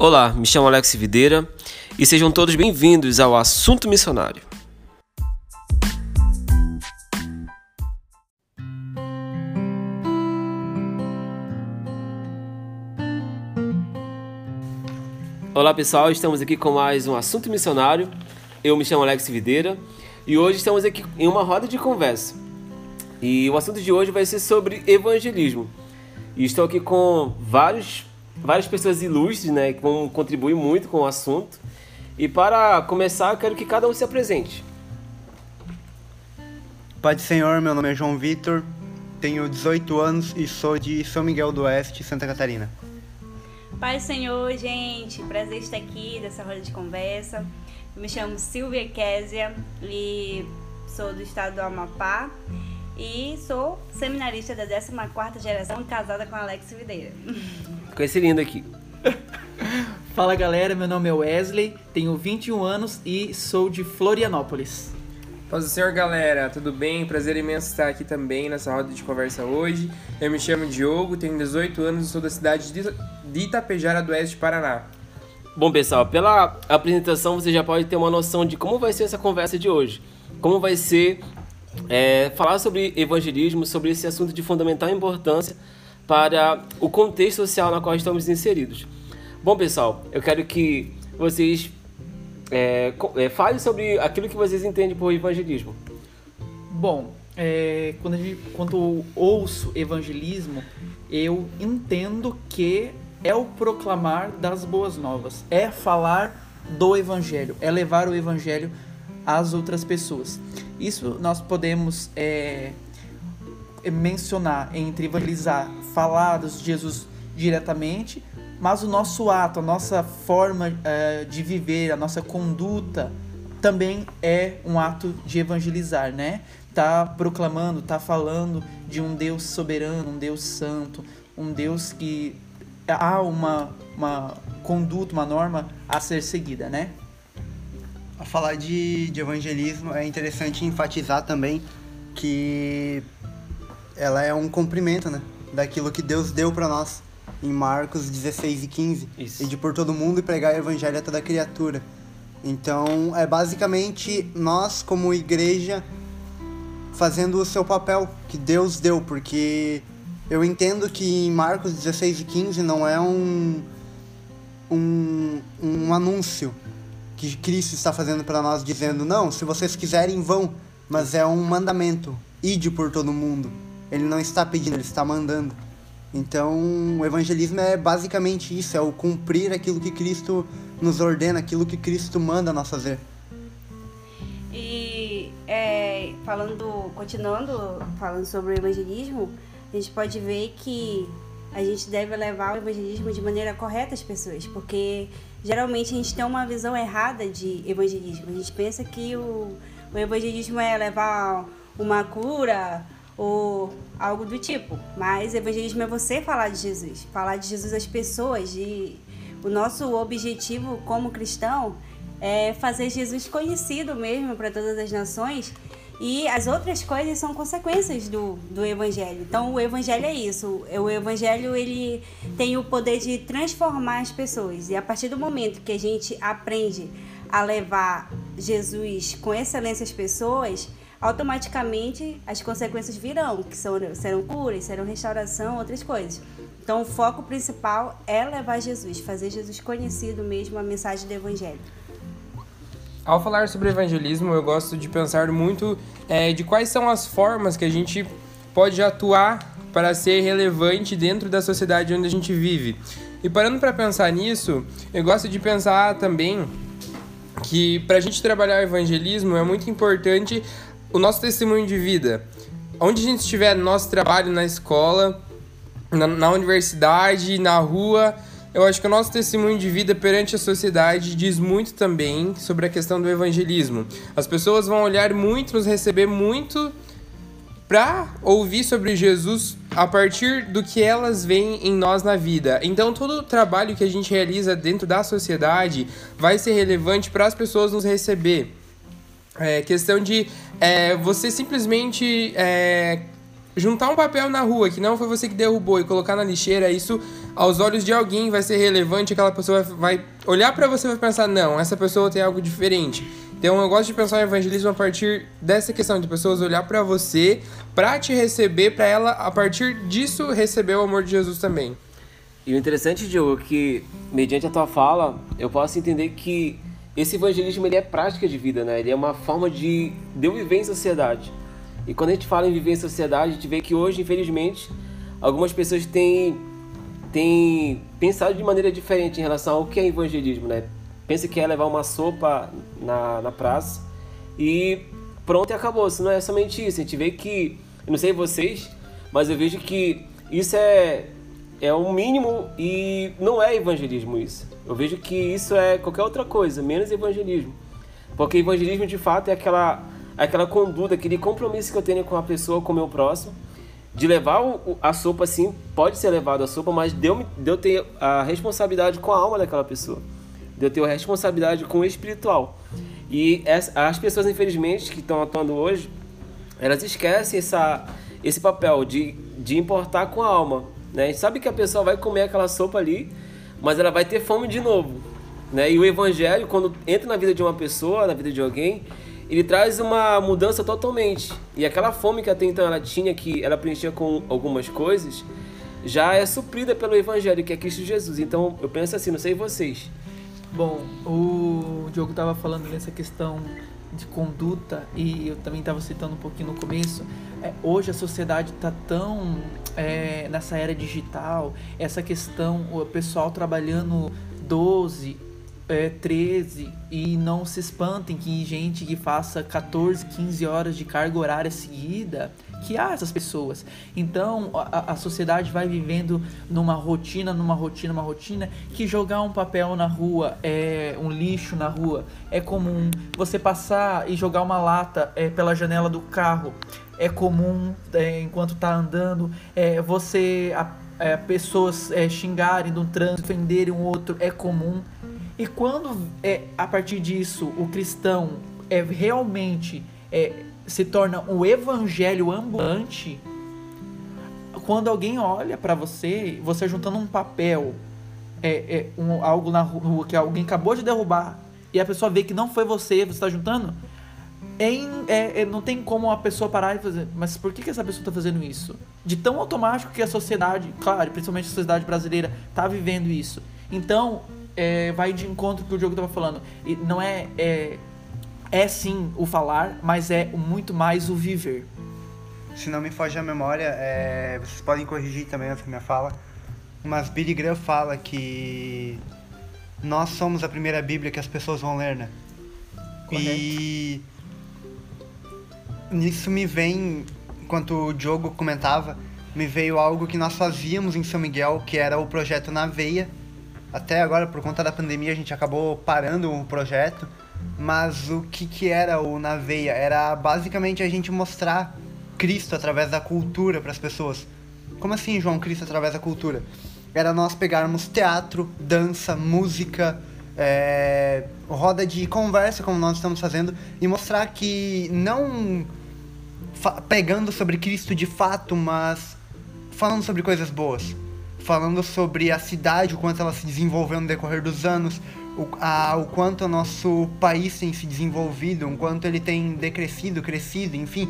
Olá, me chamo Alex Videira e sejam todos bem-vindos ao Assunto Missionário. Olá pessoal, estamos aqui com mais um Assunto Missionário. Eu me chamo Alex Videira e hoje estamos aqui em uma roda de conversa. E o assunto de hoje vai ser sobre evangelismo. E estou aqui com vários várias pessoas ilustres, né, que vão contribuir muito com o assunto. E para começar, eu quero que cada um se apresente. Pai do Senhor, meu nome é João Vitor, tenho 18 anos e sou de São Miguel do Oeste, Santa Catarina. Pai do Senhor, gente, prazer estar aqui nessa roda de conversa. Eu me chamo Silvia Késia e sou do estado do Amapá e sou seminarista da 14ª geração, casada com Alex Videira. Com esse lindo aqui. Fala galera, meu nome é Wesley, tenho 21 anos e sou de Florianópolis. Paz do Senhor, galera, tudo bem? Prazer imenso estar aqui também nessa roda de conversa hoje. Eu me chamo Diogo, tenho 18 anos e sou da cidade de Itapejara do Oeste, Paraná. Bom, pessoal, pela apresentação você já pode ter uma noção de como vai ser essa conversa de hoje. Como vai ser é, falar sobre evangelismo, sobre esse assunto de fundamental importância para o contexto social na qual estamos inseridos. Bom, pessoal, eu quero que vocês é, é, falem sobre aquilo que vocês entendem por evangelismo. Bom, é, quando, gente, quando eu ouço evangelismo, eu entendo que é o proclamar das boas novas, é falar do evangelho, é levar o evangelho às outras pessoas. Isso nós podemos é, mencionar entre evangelizar, falar de Jesus diretamente, mas o nosso ato, a nossa forma é, de viver, a nossa conduta também é um ato de evangelizar, né? Tá proclamando, tá falando de um Deus soberano, um Deus santo, um Deus que há uma, uma conduta, uma norma a ser seguida, né? A falar de, de evangelismo é interessante enfatizar também que ela é um cumprimento, né? Daquilo que Deus deu para nós em Marcos 16 e 15. Isso. E de por todo mundo e pregar o evangelho a toda criatura. Então, é basicamente nós, como igreja, fazendo o seu papel que Deus deu, porque eu entendo que em Marcos 16 e 15 não é um, um, um anúncio que Cristo está fazendo para nós, dizendo: não, se vocês quiserem, vão, mas é um mandamento: ide por todo mundo. Ele não está pedindo, ele está mandando. Então, o evangelismo é basicamente isso: é o cumprir aquilo que Cristo nos ordena, aquilo que Cristo manda nós fazer. E é, falando, continuando falando sobre o evangelismo, a gente pode ver que a gente deve levar o evangelismo de maneira correta às pessoas, porque geralmente a gente tem uma visão errada de evangelismo. A gente pensa que o, o evangelismo é levar uma cura ou algo do tipo, mas evangelismo é você falar de Jesus, falar de Jesus às pessoas. E o nosso objetivo como cristão é fazer Jesus conhecido mesmo para todas as nações e as outras coisas são consequências do, do evangelho. Então o evangelho é isso. O evangelho ele tem o poder de transformar as pessoas. E a partir do momento que a gente aprende a levar Jesus com excelência às pessoas, automaticamente as consequências virão, que são, serão curas, serão restauração, outras coisas. Então o foco principal é levar Jesus, fazer Jesus conhecido mesmo, a mensagem do evangelho. Ao falar sobre evangelismo, eu gosto de pensar muito é, de quais são as formas que a gente pode atuar para ser relevante dentro da sociedade onde a gente vive. E parando para pensar nisso, eu gosto de pensar também que para a gente trabalhar o evangelismo é muito importante o nosso testemunho de vida. Onde a gente estiver no nosso trabalho, na escola, na, na universidade, na rua, eu acho que o nosso testemunho de vida perante a sociedade diz muito também sobre a questão do evangelismo. As pessoas vão olhar muito, nos receber muito para ouvir sobre Jesus a partir do que elas veem em nós na vida. Então, todo o trabalho que a gente realiza dentro da sociedade vai ser relevante para as pessoas nos receber. É questão de é, você simplesmente é, juntar um papel na rua que não foi você que derrubou e colocar na lixeira, isso aos olhos de alguém vai ser relevante, aquela pessoa vai olhar para você e vai pensar, não, essa pessoa tem algo diferente. Então eu gosto de pensar o evangelismo a partir dessa questão de pessoas olhar para você, para te receber, para ela a partir disso receber o amor de Jesus também. E o interessante, Diogo, é que mediante a tua fala, eu posso entender que esse evangelismo ele é prática de vida, né? Ele é uma forma de, de eu viver em sociedade. E quando a gente fala em viver em sociedade, a gente vê que hoje, infelizmente, algumas pessoas têm, têm pensado de maneira diferente em relação ao que é evangelismo, né? Pensa que é levar uma sopa na, na praça e pronto e acabou. Se não é somente isso. A gente vê que, não sei vocês, mas eu vejo que isso é, é o mínimo e não é evangelismo isso. Eu vejo que isso é qualquer outra coisa, menos evangelismo. Porque evangelismo de fato é aquela, aquela conduta, aquele compromisso que eu tenho com a pessoa, com o meu próximo, de levar o, a sopa assim, pode ser levado a sopa, mas de eu, de ter a responsabilidade com a alma daquela pessoa, de eu ter a responsabilidade com o espiritual. E as pessoas, infelizmente, que estão atuando hoje, elas esquecem essa, esse papel de, de importar com a alma. Né? Gente sabe que a pessoa vai comer aquela sopa ali mas ela vai ter fome de novo. Né? E o evangelho, quando entra na vida de uma pessoa, na vida de alguém, ele traz uma mudança totalmente. E aquela fome que até então ela tinha, que ela preenchia com algumas coisas, já é suprida pelo evangelho, que é Cristo Jesus. Então eu penso assim, não sei vocês. Bom, o Diogo estava falando nessa questão de conduta e eu também estava citando um pouquinho no começo. É, hoje a sociedade está tão é, nessa era digital, essa questão, o pessoal trabalhando 12, é, 13 e não se espantem que gente que faça 14, 15 horas de carga horária seguida que há essas pessoas. Então a, a, sociedade vai vivendo numa rotina, numa rotina, numa rotina, que jogar um papel na rua, é um lixo na rua, é comum. Você passar e jogar uma lata é, pela janela do carro é comum é, enquanto tá andando. É, você a, é, pessoas é, xingarem no trânsito, ofenderem um outro é comum. E quando é, a partir disso o cristão é realmente é, se torna um evangelho ambulante, quando alguém olha para você, você juntando um papel, é, é um, algo na rua que alguém acabou de derrubar, e a pessoa vê que não foi você, você está juntando, é, é, é, não tem como a pessoa parar e fazer, mas por que, que essa pessoa está fazendo isso? De tão automático que a sociedade, claro, principalmente a sociedade brasileira, está vivendo isso. Então, é, vai de encontro com o jogo estava falando. E não é, é é sim o falar, mas é muito mais o viver. Se não me foge a memória, é, vocês podem corrigir também essa minha fala, mas Billy Graham fala que nós somos a primeira Bíblia que as pessoas vão ler, né? Correto. E nisso me vem, enquanto o Diogo comentava, me veio algo que nós fazíamos em São Miguel, que era o projeto Na Veia. Até agora, por conta da pandemia, a gente acabou parando o projeto mas o que, que era o Na Veia? Era basicamente a gente mostrar Cristo através da cultura para as pessoas. Como assim, João, Cristo através da cultura? Era nós pegarmos teatro, dança, música, é, roda de conversa, como nós estamos fazendo, e mostrar que não pegando sobre Cristo de fato, mas falando sobre coisas boas. Falando sobre a cidade, o quanto ela se desenvolveu no decorrer dos anos, o, a, o quanto o nosso país tem se desenvolvido, o quanto ele tem decrescido, crescido, enfim.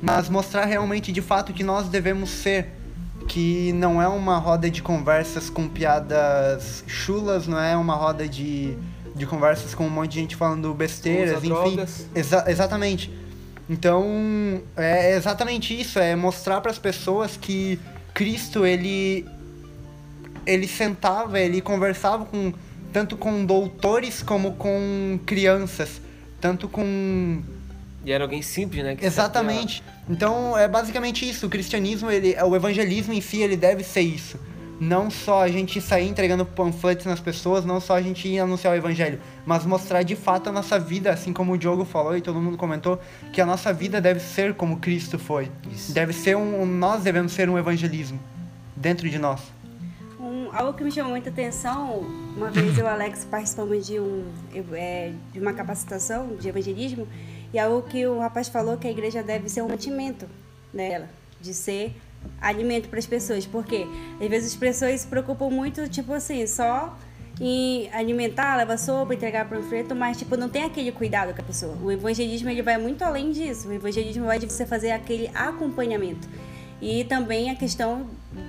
Mas mostrar realmente de fato que nós devemos ser. Que não é uma roda de conversas com piadas chulas, não é uma roda de, de conversas com um monte de gente falando besteiras, Usa enfim. Exa exatamente. Então, é exatamente isso, é mostrar para as pessoas que Cristo, ele ele sentava, ele conversava com tanto com doutores como com crianças, tanto com e era alguém simples, né? Exatamente. Então é basicamente isso. O cristianismo, ele, o evangelismo em si, ele deve ser isso. Não só a gente sair entregando panfletos nas pessoas, não só a gente ir anunciar o evangelho, mas mostrar de fato a nossa vida, assim como o Diogo falou e todo mundo comentou, que a nossa vida deve ser como Cristo foi. Isso. Deve ser um, nós devemos ser um evangelismo dentro de nós algo que me chamou muita atenção, uma vez eu e o Alex participamos de, um, é, de uma capacitação de evangelismo, e algo que o rapaz falou que a igreja deve ser um mantimento dela, de ser alimento para as pessoas. Porque às vezes as pessoas se preocupam muito, tipo assim, só em alimentar, levar sopa, entregar panfleto, mas tipo não tem aquele cuidado com a pessoa. O evangelismo ele vai muito além disso. O evangelismo vai de você fazer aquele acompanhamento. E também a questão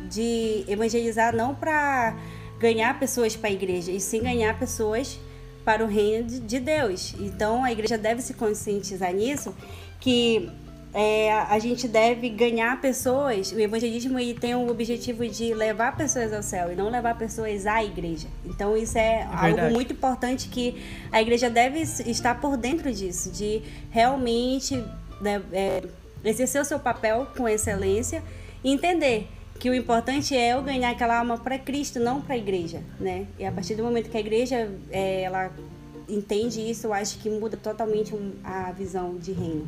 de evangelizar não para ganhar pessoas para a igreja, e sim ganhar pessoas para o reino de Deus. Então a igreja deve se conscientizar nisso que é, a gente deve ganhar pessoas. O evangelismo ele tem o objetivo de levar pessoas ao céu e não levar pessoas à igreja. Então isso é, é algo muito importante que a igreja deve estar por dentro disso, de realmente né, é, exercer o seu papel com excelência e entender que o importante é eu ganhar aquela alma para Cristo, não para a igreja, né? E a partir do momento que a igreja é, ela entende isso, eu acho que muda totalmente a visão de reino.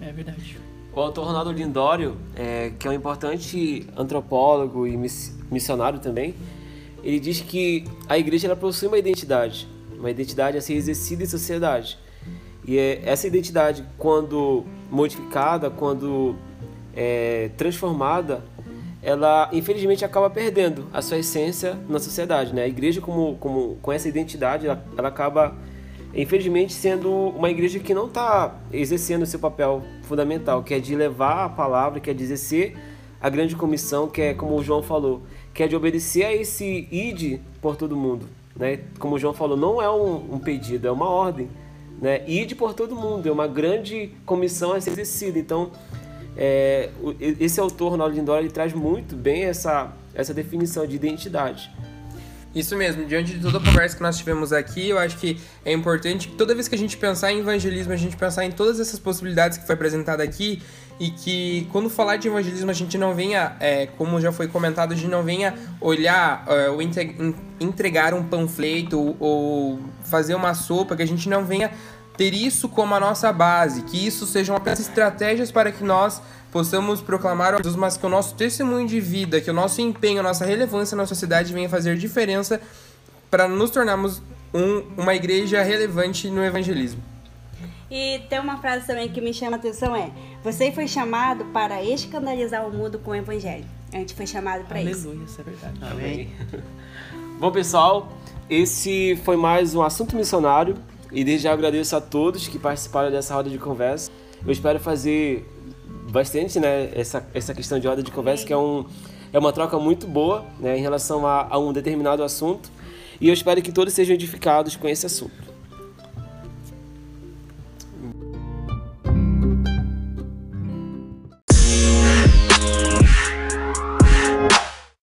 É verdade. O autor Ronaldo Lindório, é, que é um importante antropólogo e missionário também, ele diz que a igreja ela possui uma identidade, uma identidade a ser exercida em sociedade. E é, essa identidade, quando modificada, quando é, transformada, ela infelizmente acaba perdendo a sua essência na sociedade. Né? A igreja, como, como, com essa identidade, ela, ela acaba infelizmente sendo uma igreja que não está exercendo seu papel fundamental, que é de levar a palavra, que é de exercer a grande comissão, que é, como o João falou, que é de obedecer a esse id por todo mundo. Né? Como o João falou, não é um, um pedido, é uma ordem. Né? Ide por todo mundo, é uma grande comissão a ser exercida. Então, é, esse autor, Ronaldo Lindora, ele traz muito bem essa, essa definição de identidade. Isso mesmo, diante de toda a conversa que nós tivemos aqui, eu acho que é importante que toda vez que a gente pensar em evangelismo, a gente pensar em todas essas possibilidades que foi apresentada aqui e que quando falar de evangelismo a gente não venha, é, como já foi comentado, a gente não venha olhar é, ou entregar um panfleto ou fazer uma sopa, que a gente não venha ter isso como a nossa base, que isso sejam apenas estratégias para que nós possamos proclamar Jesus, mas que o nosso testemunho de vida, que o nosso empenho, a nossa relevância na sociedade venha fazer diferença para nos tornarmos um, uma igreja relevante no evangelismo. E tem uma frase também que me chama a atenção é: você foi chamado para escandalizar o mundo com o evangelho. A gente foi chamado para isso. Aleluia, isso é verdade. Amém. Bom, pessoal, esse foi mais um assunto missionário e desde já agradeço a todos que participaram dessa roda de conversa. Eu espero fazer bastante, né, essa, essa questão de roda de conversa, que é, um, é uma troca muito boa, né, em relação a, a um determinado assunto. E eu espero que todos sejam edificados com esse assunto.